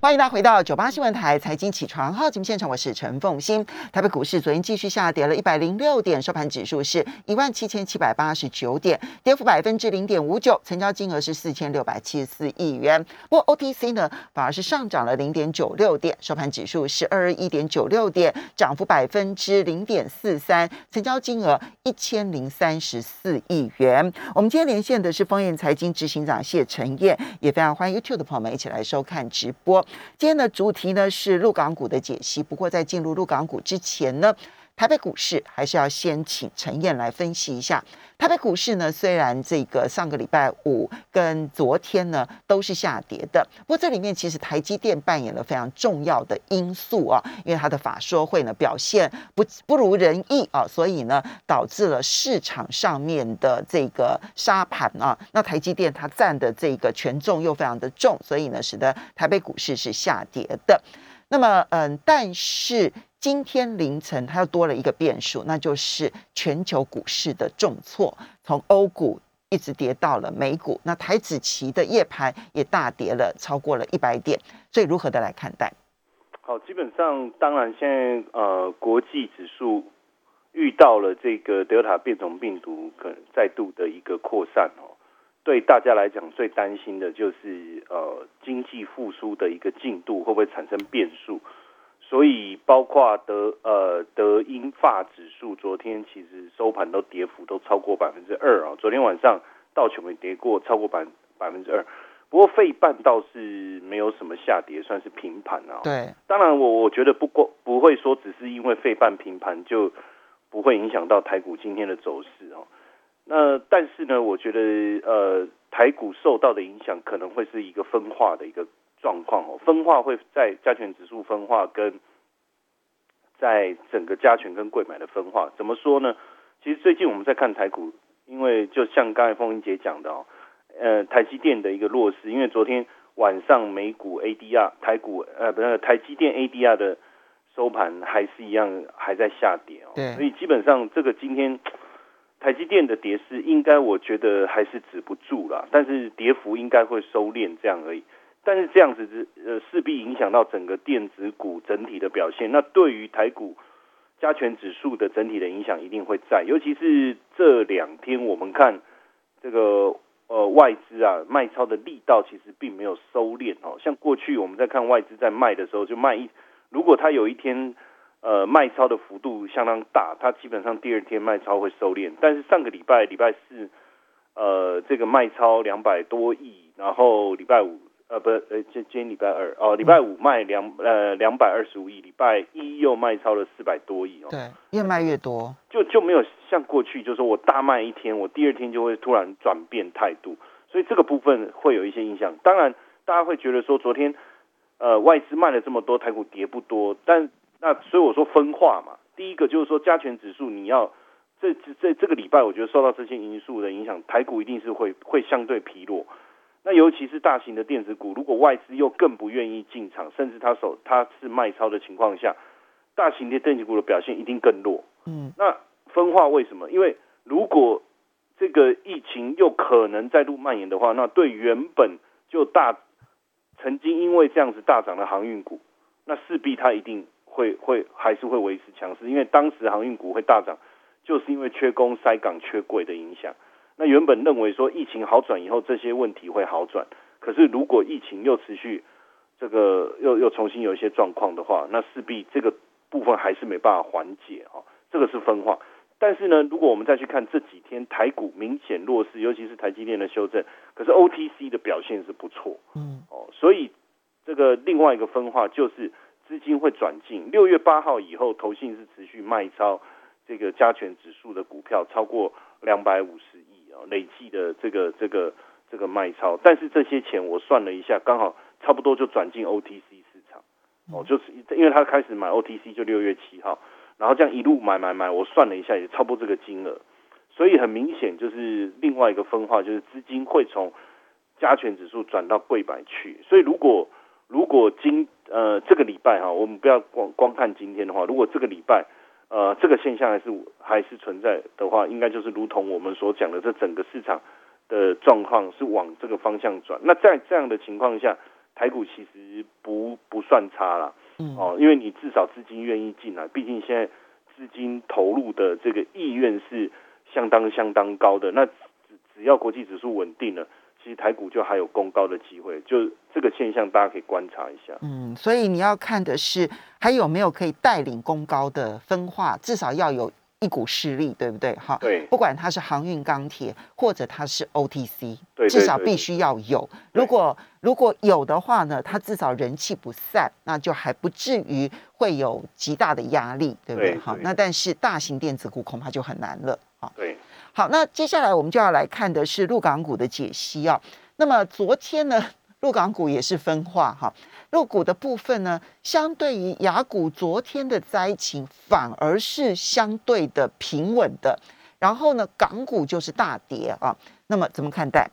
欢迎大家回到九八新闻台财经起床号节目现场，我是陈凤欣。台北股市昨天继续下跌了一百零六点，收盘指数是一万七千七百八十九点，跌幅百分之零点五九，成交金额是四千六百七十四亿元。不过 OTC 呢反而是上涨了零点九六点，收盘指数是二一点九六点，涨幅百分之零点四三，成交金额一千零三十四亿元。我们今天连线的是丰燕财经执行长谢晨燕，也非常欢迎 YouTube 的朋友们一起来收看直播。今天的主题呢是陆港股的解析。不过在进入陆港股之前呢，台北股市还是要先请陈燕来分析一下。台北股市呢，虽然这个上个礼拜五跟昨天呢都是下跌的，不过这里面其实台积电扮演了非常重要的因素啊，因为它的法说会呢表现不不如人意啊，所以呢导致了市场上面的这个沙盘啊，那台积电它占的这个权重又非常的重，所以呢使得台北股市是下跌的。那么嗯，但是。今天凌晨，它又多了一个变数，那就是全球股市的重挫，从欧股一直跌到了美股。那台子期的夜盘也大跌了，超过了一百点。所以如何的来看待？好，基本上，当然现在呃，国际指数遇到了这个德尔塔变种病毒可能再度的一个扩散哦，对大家来讲最担心的就是呃，经济复苏的一个进度会不会产生变数？所以，包括德呃德英法指数，昨天其实收盘都跌幅都超过百分之二啊。昨天晚上道琼也跌过超过百百分之二，不过费半倒是没有什么下跌，算是平盘啊。对，当然我我觉得不过不会说只是因为费半平盘就不会影响到台股今天的走势哦。那但是呢，我觉得呃台股受到的影响可能会是一个分化的一个。状况哦，分化会在加权指数分化跟在整个加权跟贵买的分化，怎么说呢？其实最近我们在看台股，因为就像刚才凤英姐讲的哦，呃，台积电的一个弱势，因为昨天晚上美股 ADR 台股呃不是台积电 ADR 的收盘还是一样还在下跌哦，所以基本上这个今天台积电的跌势应该我觉得还是止不住了，但是跌幅应该会收敛这样而已。但是这样子是呃势必影响到整个电子股整体的表现，那对于台股加权指数的整体的影响一定会在，尤其是这两天我们看这个呃外资啊卖超的力道其实并没有收敛哦，像过去我们在看外资在卖的时候就卖一，如果它有一天呃卖超的幅度相当大，它基本上第二天卖超会收敛，但是上个礼拜礼拜四呃这个卖超两百多亿，然后礼拜五。呃，不，呃，今今天礼拜二哦，礼拜五卖两呃两百二十五亿，礼拜一又卖超了四百多亿哦。对，越卖越多，就就没有像过去，就是说我大卖一天，我第二天就会突然转变态度，所以这个部分会有一些影响。当然，大家会觉得说昨天呃外资卖了这么多，台股跌不多，但那所以我说分化嘛，第一个就是说加权指数你要这这这个礼拜，我觉得受到这些因素的影响，台股一定是会会相对疲弱。那尤其是大型的电子股，如果外资又更不愿意进场，甚至他手他是卖超的情况下，大型的电子股的表现一定更弱。嗯，那分化为什么？因为如果这个疫情又可能再度蔓延的话，那对原本就大曾经因为这样子大涨的航运股，那势必它一定会会还是会维持强势，因为当时航运股会大涨，就是因为缺工、塞港、缺柜的影响。那原本认为说疫情好转以后这些问题会好转，可是如果疫情又持续，这个又又重新有一些状况的话，那势必这个部分还是没办法缓解啊，这个是分化。但是呢，如果我们再去看这几天台股明显弱势，尤其是台积电的修正，可是 OTC 的表现是不错，嗯，哦，所以这个另外一个分化就是资金会转进，六月八号以后，投信是持续卖超这个加权指数的股票超过两百五十亿。累计的这个这个这个卖超，但是这些钱我算了一下，刚好差不多就转进 OTC 市场，哦，就是因为他开始买 OTC 就六月七号，然后这样一路买买买，我算了一下也差不多这个金额，所以很明显就是另外一个分化，就是资金会从加权指数转到贵百去，所以如果如果今呃这个礼拜哈，我们不要光光看今天的话，如果这个礼拜。呃，这个现象还是还是存在的话，应该就是如同我们所讲的，这整个市场的状况是往这个方向转。那在这样的情况下，台股其实不不算差啦。嗯哦，因为你至少资金愿意进来，毕竟现在资金投入的这个意愿是相当相当高的。那只只要国际指数稳定了，其实台股就还有攻高的机会。就这个现象，大家可以观察一下。嗯，所以你要看的是还有没有可以带领公高的分化，至少要有一股势力，对不对？哈，对不管它是航运、钢铁，或者它是 OTC，对对至少必须要有。如果如果有的话呢，它至少人气不散，那就还不至于会有极大的压力，对不对，好那但是大型电子股恐怕就很难了。好，对，好，那接下来我们就要来看的是陆港股的解析啊。那么昨天呢，陆港股也是分化哈，陆股的部分呢，相对于雅股昨天的灾情，反而是相对的平稳的。然后呢，港股就是大跌啊。那么怎么看待？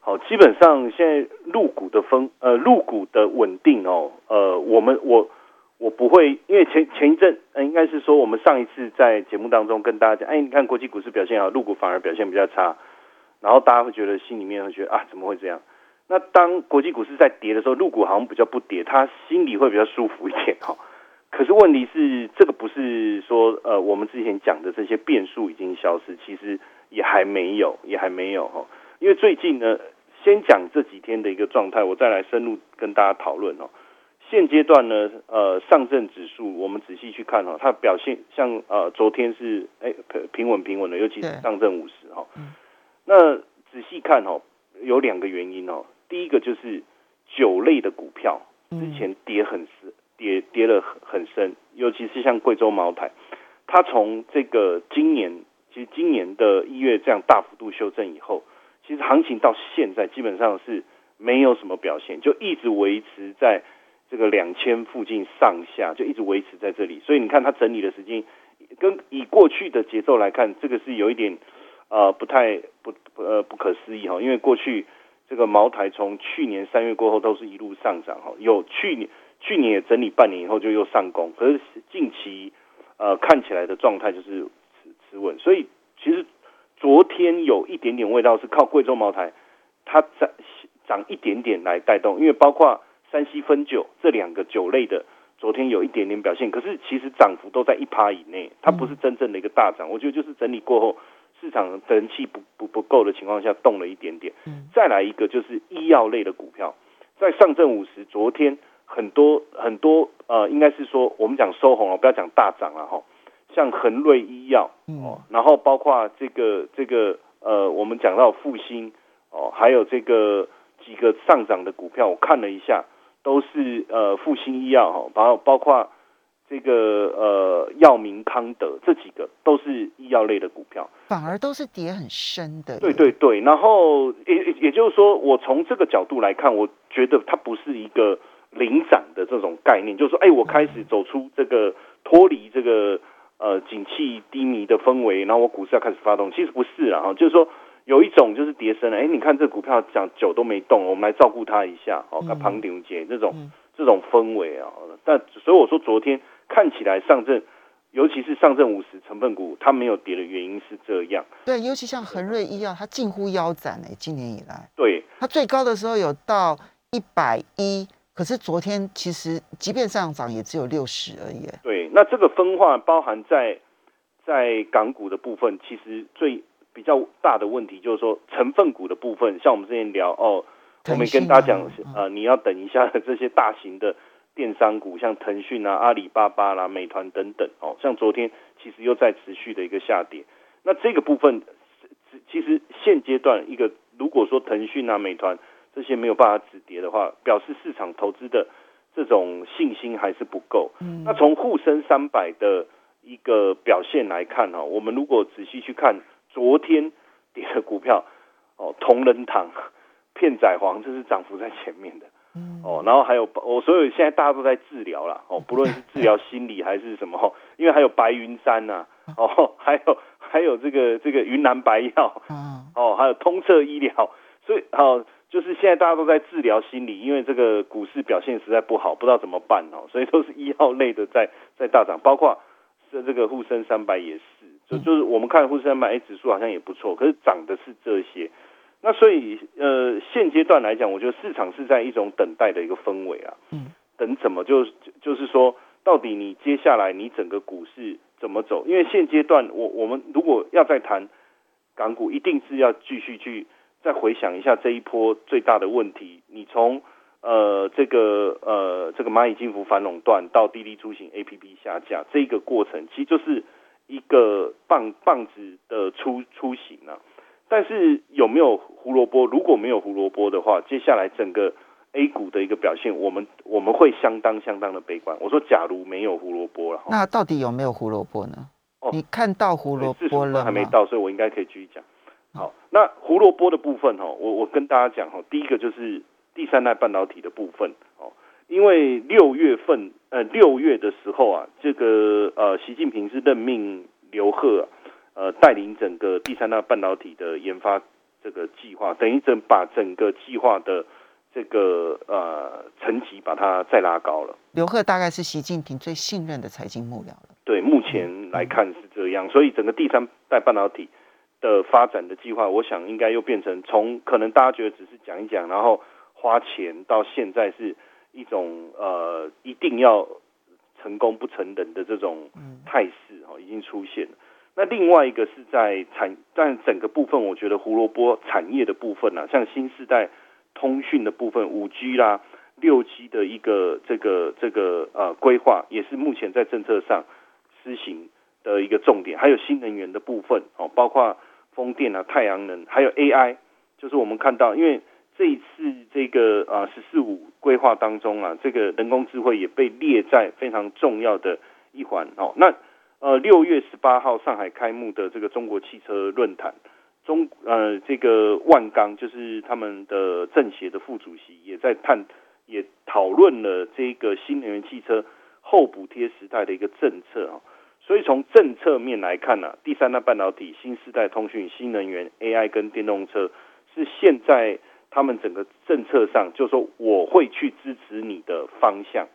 好，基本上现在入股的分呃入股的稳定哦，呃，我们我我不会，因为前前一阵呃应该是说我们上一次在节目当中跟大家讲，哎，你看国际股市表现好，入股反而表现比较差，然后大家会觉得心里面会觉得啊怎么会这样？那当国际股市在跌的时候，入股好像比较不跌，他心里会比较舒服一点哈。可是问题是，这个不是说呃我们之前讲的这些变数已经消失，其实也还没有，也还没有哈。因为最近呢，先讲这几天的一个状态，我再来深入跟大家讨论哦。现阶段呢，呃，上证指数我们仔细去看哈，它表现像呃昨天是哎平平稳平稳的，尤其是上证五十哈嗯。那仔细看哈，有两个原因哦。第一个就是酒类的股票之嗯前跌很深，跌跌了很很深，尤其是像贵州茅台，它从这个今年其实今年的一月这样大幅度修正以后，其实行情到现在基本上是没有什么表现，就一直维持在这个两千附近上下，就一直维持在这里。所以你看它整理的时间，跟以过去的节奏来看，这个是有一点呃不太不不呃不可思议哈，因为过去这个茅台从去年三月过后都是一路上涨哈，有去年去年也整理半年以后就又上攻，可是近期呃看起来的状态就是持持稳，所以其实昨天有一点点味道是靠贵州茅台它涨涨一点点来带动，因为包括山西汾酒这两个酒类的昨天有一点点表现，可是其实涨幅都在一趴以内，它不是真正的一个大涨，我觉得就是整理过后市场人气不不不够的情况下动了一点点。嗯再来一个就是医药类的股票，在上证五十昨天很多很多呃，应该是说我们讲收红了，不要讲大涨了哈。像恒瑞医药嗯哦，然后包括这个这个呃，我们讲到复兴哦，还有这个几个上涨的股票，我看了一下，都是呃复兴医药哈，包包括这个呃药明康德这几个都是医药类的股票。反而都是跌很深的耶。对对对，然后也也也就是说，我从这个角度来看，我觉得它不是一个领涨的这种概念，就是说，哎，我开始走出这个脱离这个呃景气低迷的氛围，然后我股市要开始发动，其实不是啊，哈，就是说有一种就是跌升了，哎，你看这股票讲久都没动，我们来照顾它一下，哦，嗯。跟庞顶姐这种、嗯。这种氛围啊，但所以我说昨天看起来上证。尤其是上证五十成分股，它没有跌的原因是这样。对，尤其像恒瑞医药，它近乎腰斩哎，今年以来。对，它最高的时候有到一百一，可是昨天其实即便上涨也只有六十而已。对，那这个分化包含在在港股的部分，其实最比较大的问题就是说成分股的部分，像我们之前聊哦，我们跟大家讲啊呃，你要等一下这些大型的电商股，像腾讯啊、阿里巴巴啦、美团等等哦，像昨天其实又在持续的一个下跌。那这个部分其实现阶段一个，如果说腾讯啊、美团这些没有办法止跌的话，表示市场投资的这种信心还是不够。嗯那从沪深三百的一个表现来看哈，我们如果仔细去看昨天跌的股票，哦，同仁堂、片仔癀，这是涨幅在前面的嗯。哦。然后还有我所有现在大家都在治疗啦，哦，不论是治疗心理还是什么，哦因为还有白云山呐、哦，还有还有这个这个云南白药，啊，哦，还有通策医疗，所以哦，就是现在大家都在治疗心理，因为这个股市表现实在不好，不知道怎么办哦，所以都是医药类的在在大涨，包括是这个沪深三百也是，就就是我们看沪深三百指数好像也不错，可是涨的是这些，那所以呃，现阶段来讲，我觉得市场是在一种等待的一个氛围啊。嗯，等怎么就就是说，到底你接下来你整个股市怎么走？因为现阶段我我们如果要再谈港股，一定是要继续去再回想一下这一波最大的问题。你从呃这个呃这个蚂蚁金服反垄断到滴滴出行 A P P 下架这个过程，其实就是一个棒棒子的出出行啊。但是有没有胡萝卜？如果没有胡萝卜的话，接下来整个 A 股的一个表现，我们我们会相当相当的悲观。我说，假如没有胡萝卜了，那到底有没有胡萝卜呢？哦你看到胡萝卜了吗？还没到，所以我应该可以继续讲。好，那胡萝卜的部分哈，我我跟大家讲哈，第一个就是第三代半导体的部分哦，因为六月份呃六月的时候啊，这个呃习近平是任命刘鹤啊。呃，带领整个第三代半导体的研发这个计划，等于整把整个计划的这个呃层级把它再拉高了。刘鹤大概是习近平最信任的财经幕僚了。对，目前来看是这样，所以整个第三代半导体的发展的计划，我想应该又变成从可能大家觉得只是讲一讲，然后花钱，到现在是一种呃一定要成功不成人的这种态势哦，已经出现了。那另外一个是在产，但整个部分，我觉得胡萝卜产业的部分呢，像新时代通讯的部分，五 G 啦、六 G 的一个这个这个呃规划，也是目前在政策上施行的一个重点。还有新能源的部分哦，包括风电啊、太阳能，还有 AI，就是我们看到，因为这一次这个啊“十四五”规划当中啊，这个人工智慧也被列在非常重要的一环哦。那呃，六月十八号上海开幕的这个中国汽车论坛，中呃这个万钢就是他们的政协的副主席也在探，也讨论了这个新能源汽车后补贴时代的一个政策啊。所以从政策面来看呢，第三代半导体、新时代通讯、新能源、AI 跟电动车是现在他们整个政策上，就是说我会去支持你的方向，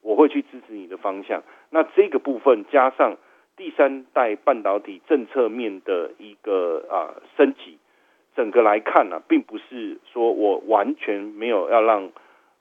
我会去支持你的方向。那这个部分加上。第三代半导体政策面的一个啊升级，整个来看呢，并不是说我完全没有要让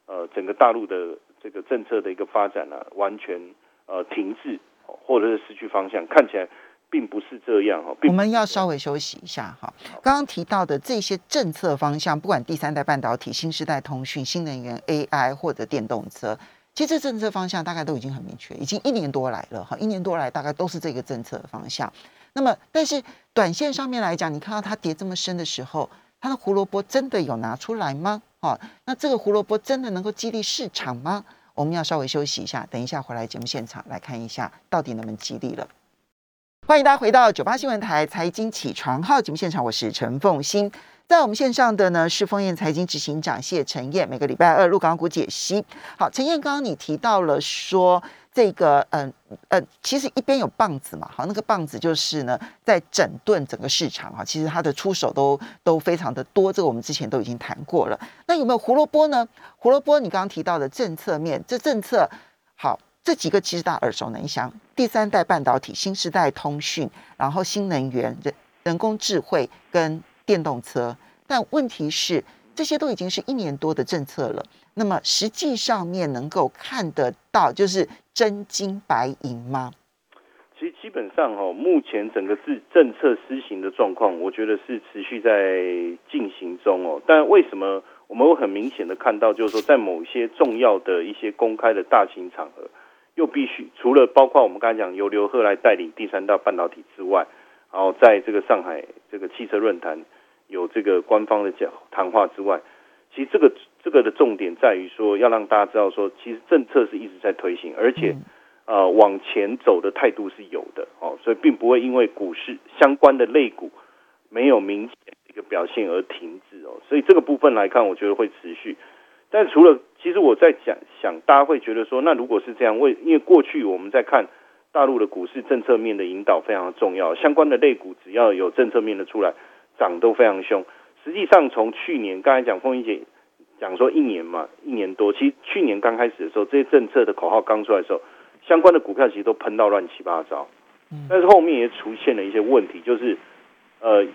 呃整个大陆的这个政策的一个发展呢完全呃停滞或者是失去方向，看起来并不是这样哈。我们要稍微休息一下哈。刚刚提到的这些政策方向，不管第三代半导体、新时代通讯、新能源、AI 或者电动车。其实政策方向大概都已经很明确，已经一年多来了哈，一年多来大概都是这个政策的方向。那么，但是短线上面来讲，你看到它跌这么深的时候，它的胡萝卜真的有拿出来吗？哈，那这个胡萝卜真的能够激励市场吗？我们要稍微休息一下，等一下回来节目现场来看一下，到底能不能激励了。欢迎大家回到九八新闻台财经起床号节目现场，我是陈凤欣。在我们线上的呢是丰燕财经执行长谢晨燕，每个礼拜二入港股解析。好，陈燕，刚刚你提到了说这个，嗯呃，其实一边有棒子嘛，好，那个棒子就是呢在整顿整个市场啊，其实它的出手都都非常的多，这个我们之前都已经谈过了。那有没有胡萝卜呢？胡萝卜，你刚刚提到的政策面，这政策好，这几个其实大家耳熟能详，第三代半导体、新时代通讯，然后新能源、人人工智慧跟。电动车，但问题是这些都已经是一年多的政策了。那么实际上面能够看得到，就是真金白银吗？其实基本上哦，目前整个政政策施行的状况，我觉得是持续在进行中哦。但为什么我们会很明显的看到，就是说在某些重要的一些公开的大型场合，又必须除了包括我们刚才讲由刘鹤来带领第三代半导体之外，然后在这个上海这个汽车论坛。有这个官方的讲谈话之外，其实这个这个的重点在于说，要让大家知道说，其实政策是一直在推行，而且呃往前走的态度是有的哦，所以并不会因为股市相关的类股没有明显一个表现而停滞哦，所以这个部分来看，我觉得会持续。但除了其实我在讲想，大家会觉得说，那如果是这样，为因为过去我们在看大陆的股市政策面的引导非常重要，相关的类股只要有政策面的出来。涨都非常凶，实际上从去年刚才讲凤英姐讲说一年嘛，一年多，其实去年刚开始的时候，这些政策的口号刚出来的时候，相关的股票其实都喷到乱七八糟。但是后面也出现了一些问题，就是呃，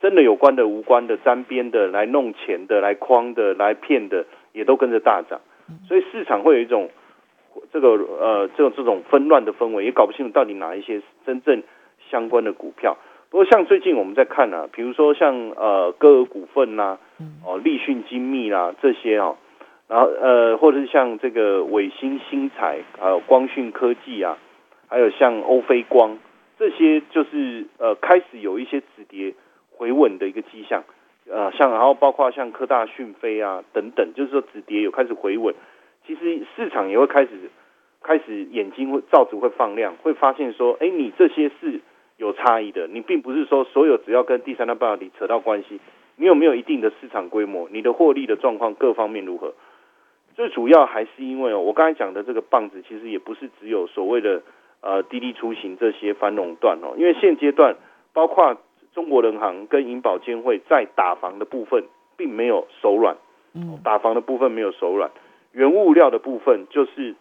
真的有关的、无关的、沾边的、来弄钱的、来诓的、来骗的，也都跟着大涨。所以市场会有一种这个呃这种这种纷乱的氛围，也搞不清楚到底哪一些真正相关的股票。不过像最近我们在看啊，比如说像呃歌尔股份呐，哦立讯精密啦这些哦，然后呃或者是像这个伟星新材，还有光讯科技啊，还有像欧菲光这些，就是呃开始有一些止跌回稳的一个迹象。呃，像然后包括像科大讯飞啊等等，就是说止跌有开始回稳，其实市场也会开始开始眼睛会罩子会放亮，会发现说，哎，你这些是有差异的，你并不是说所有只要跟第三大半导体扯到关系，你有没有一定的市场规模，你的获利的状况各方面如何？最主要还是因为哦，我刚才讲的这个棒子，其实也不是只有所谓的呃滴滴出行这些反垄断哦，因为现阶段包括。中国人行跟银保监会在打房的部分并没有手软，嗯，打房的部分没有手软，原物料的部分就是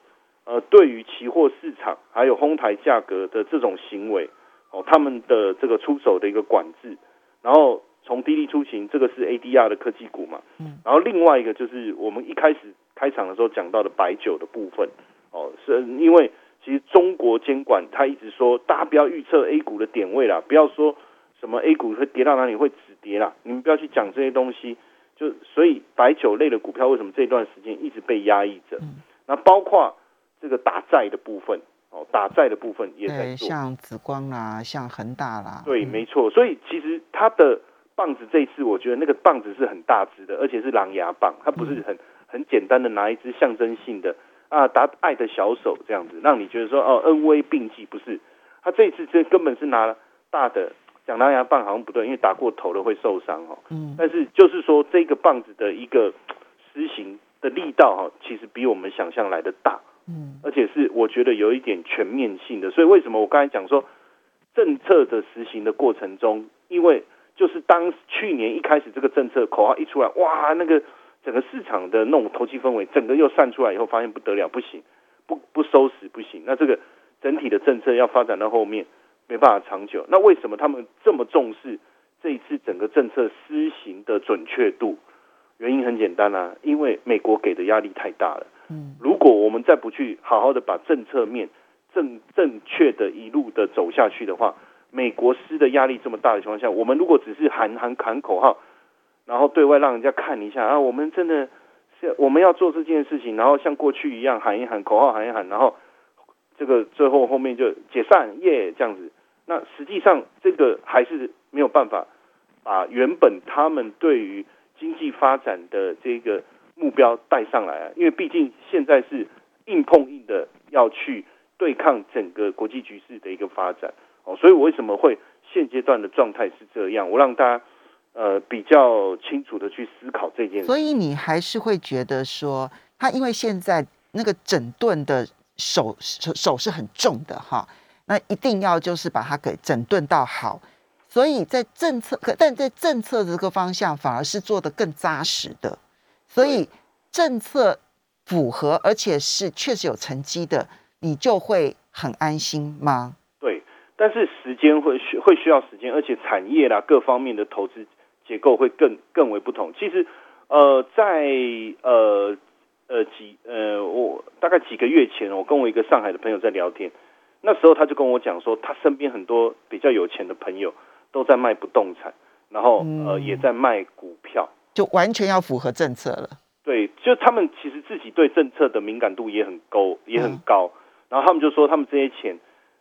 呃，对于期货市场还有哄抬价格的这种行为，哦，他们的这个出手的一个管制，然后从滴滴出行，这个是 ADR 的科技股嘛，嗯，然后另外一个就是我们一开始开场的时候讲到的白酒的部分，哦，是因为其实中国监管他一直说，大家不要预测 A 股的点位啦，不要说。什么 A 股会跌到哪里会止跌啦？你们不要去讲这些东西。就所以白酒类的股票为什么这段时间一直被压抑着？那包括这个打债的部分哦，打债的部分也在做，像紫光啦，像恒大啦。对，没错。所以其实它的棒子这一次，我觉得那个棒子是很大只的，而且是狼牙棒，它不是很很简单的拿一支象征性的啊打爱的小手这样子，让你觉得说哦恩威并济，不是？他这一次这根本是拿了大的。讲狼牙棒好像不对，因为打过头了会受伤哦。嗯，但是就是说这个棒子的一个 施行的力道哈，其实比我们想象来的大。嗯，而且是我觉得有一点全面性的。所以为什么我刚才讲说政策的实行的过程中，因为就是当去年一开始这个政策口号一出来，哇，那个整个市场的那种投机氛围，整个又散出来以后，发现不得了，不行，不不收拾不行。那这个整体的政策要发展到后面。没办法长久，那为什么他们这么重视这一次整个政策施行的准确度？原因很简单啊，因为美国给的压力太大了。如果我们再不去好好的把政策面正正确的一路的走下去的话，美国施的压力这么大的情况下，我们如果只是喊喊喊口号，然后对外让人家看一下啊，我们真的是我们要做这件事情，然后像过去一样喊一喊口号喊一喊，然后。这个最后后面就解散耶这样子，那实际上这个还是没有办法把原本他们对于经济发展的这个目标带上来啊，因为毕竟现在是硬碰硬的要去对抗整个国际局势的一个发展哦，所以我为什么会现阶段的状态是这样？我让大家呃比较清楚的去思考这件事。所以你还是会觉得说，他因为现在那个整顿的。手手手是很重的哈，那一定要就是把它给整顿到好，所以在政策可但在政策这个方向反而是做的更扎实的，所以政策符合而且是确实有成绩的，你就会很安心吗？对，但是时间会需会需要时间，而且产业啦各方面的投资结构会更更为不同。其实呃在呃。呃几呃我大概几个月前，我跟我一个上海的朋友在聊天，那时候他就跟我讲说，他身边很多比较有钱的朋友都在卖不动产，然后呃也在卖股票，就完全要符合政策了。对，就他们其实自己对政策的敏感度也很高，也很高。然后他们就说，他们这些钱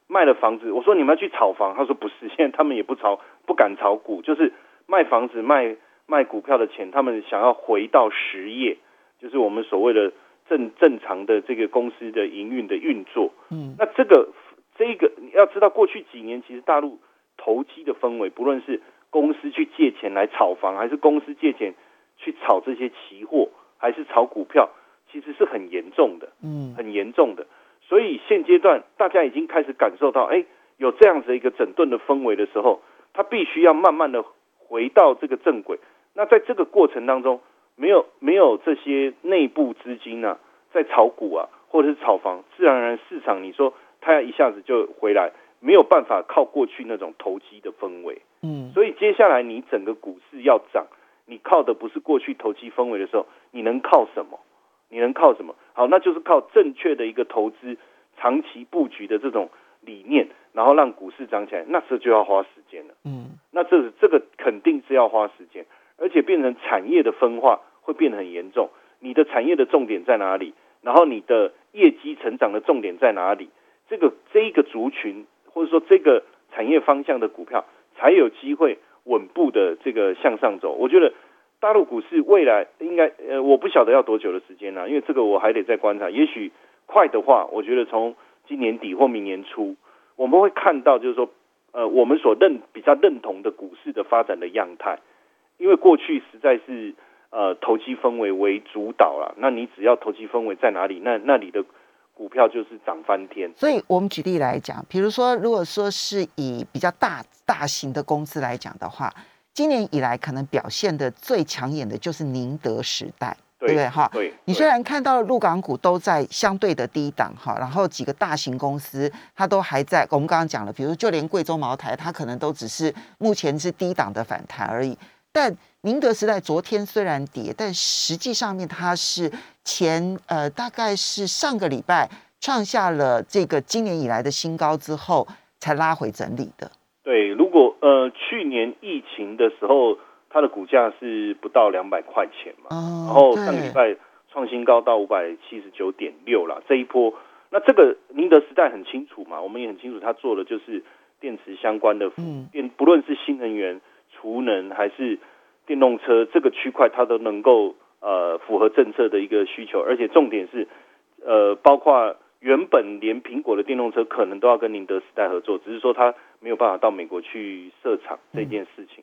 卖了房子，我说你们要去炒房，他说不是，现在他们也不炒，不敢炒股，就是卖房子、卖卖股票的钱，他们想要回到实业。就是我们所谓的正正常的这个公司的营运的运作，嗯，那这个这个你要知道，过去几年其实大陆投机的氛围，不论是公司去借钱来炒房，还是公司借钱去炒这些期货，还是炒股票，其实是很严重的，嗯，很严重的。所以现阶段大家已经开始感受到，哎，有这样子一个整顿的氛围的时候，他必须要慢慢的回到这个正轨。那在这个过程当中，没有没有这些内部资金啊，在炒股啊，或者是炒房，自然而然市场你说它要一下子就回来，没有办法靠过去那种投机的氛围。嗯，所以接下来你整个股市要涨，你靠的不是过去投机氛围的时候，你能靠什么？你能靠什么？好，那就是靠正确的一个投资、长期布局的这种理念，然后让股市涨起来，那这就要花时间了。嗯，那这这个肯定是要花时间，而且变成产业的分化会变得很严重。你的产业的重点在哪里？然后你的业绩成长的重点在哪里？这个这一个族群或者说这个产业方向的股票才有机会稳步的这个向上走。我觉得大陆股市未来应该呃，我不晓得要多久的时间呢、因为这个我还得再观察。也许快的话，我觉得从今年底或明年初，我们会看到就是说呃，我们所认比较认同的股市的发展的样态。因为过去实在是呃投机氛围为主导了，那你只要投机氛围在哪里，那那里的股票就是涨翻天。所以我们举例来讲，比如说，如果说是以比较大大型的公司来讲的话，今年以来可能表现的最抢眼的就是宁德时代，对不对？哈，对，你虽然看到陆港股都在相对的低档哈，然后几个大型公司它都还在，我们刚刚讲了，比如就连贵州茅台，它可能都只是目前是低档的反弹而已。但宁德时代昨天虽然跌，但实际上面它是前呃大概是上个礼拜创下了这个今年以来的新高之后才拉回整理的。对，如果呃去年疫情的时候，它的股价是不到两百块钱嘛，哦，然后上个礼拜创新高到五百七十九点六了，这一波，那这个宁德时代很清楚嘛，我们也很清楚，它做的就是电池相关的服电，不论是新能源、储能还是电动车这个区块，它都能够呃符合政策的一个需求，而且重点是呃包括原本连苹果的电动车可能都要跟宁德时代合作，只是说它没有办法到美国去设厂这件事情。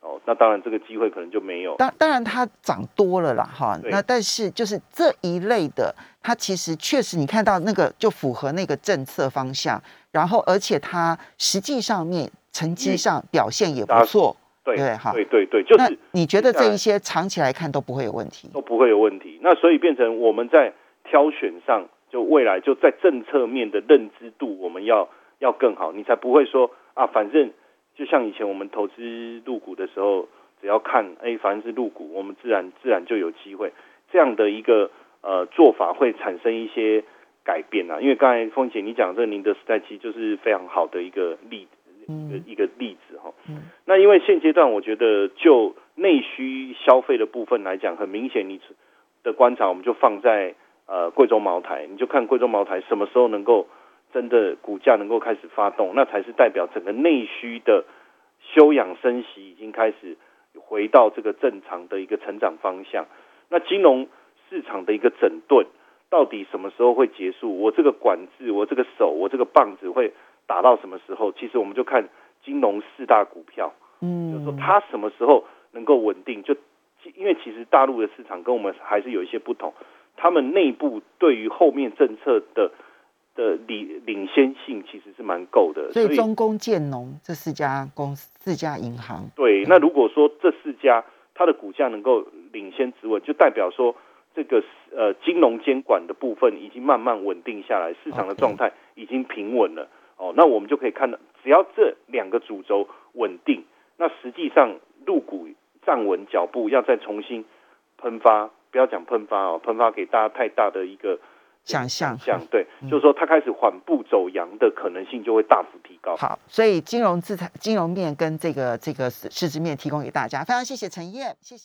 哦，那当然这个机会可能就没有。当当然它涨多了啦哈，那但是就是这一类的，它其实确实你看到那个就符合那个政策方向，然后而且它实际上面成绩上表现也不打错，对对哈对对对，就那是你觉得这一些长期来看都不会有问题？都不会有问题。那所以变成我们在挑选上，就未来就在政策面的认知度，我们要要更好，你才不会说啊，反正就像以前我们投资入股的时候，只要看哎，反正是入股，我们自然自然就有机会。这样的一个呃做法会产生一些改变啊，因为刚才凤姐你讲这个宁德时代其实就是非常好的一个例一个嗯一个例子哈。嗯那因为现阶段我觉得就内需消费的部分来讲，很明显你的观察我们就放在呃贵州茅台，你就看贵州茅台什么时候能够真的股价能够开始发动，那才是代表整个内需的休养生息已经开始回到这个正常的一个成长方向。那金融市场的一个整顿到底什么时候会结束？我这个管制，我这个手，我这个棒子会打到什么时候？其实我们就看金融四大股票。嗯就是说嗯，它什么时候能够稳定？就因为其实大陆的市场跟我们还是有一些不同，他们内部对于后面政策的的领领先性其实是蛮够的，所以中工建农这四家公司、四家银行，对，那如果说这四家它的股价能够领先止稳，就代表说这个呃金融监管的部分已经慢慢稳定下来，市场的状态已经平稳了。哦，那我们就可以看到，只要这两个主轴稳定，那实际上入股站稳脚步，要再重新喷发，不要讲喷发哦，喷发给大家太大的一个想象想象，对，嗯就是说它开始缓步走阳的可能性就会大幅提高。好，所以金融资产、金融面跟这个这个市值面提供给大家，非常谢谢陈燕，谢谢。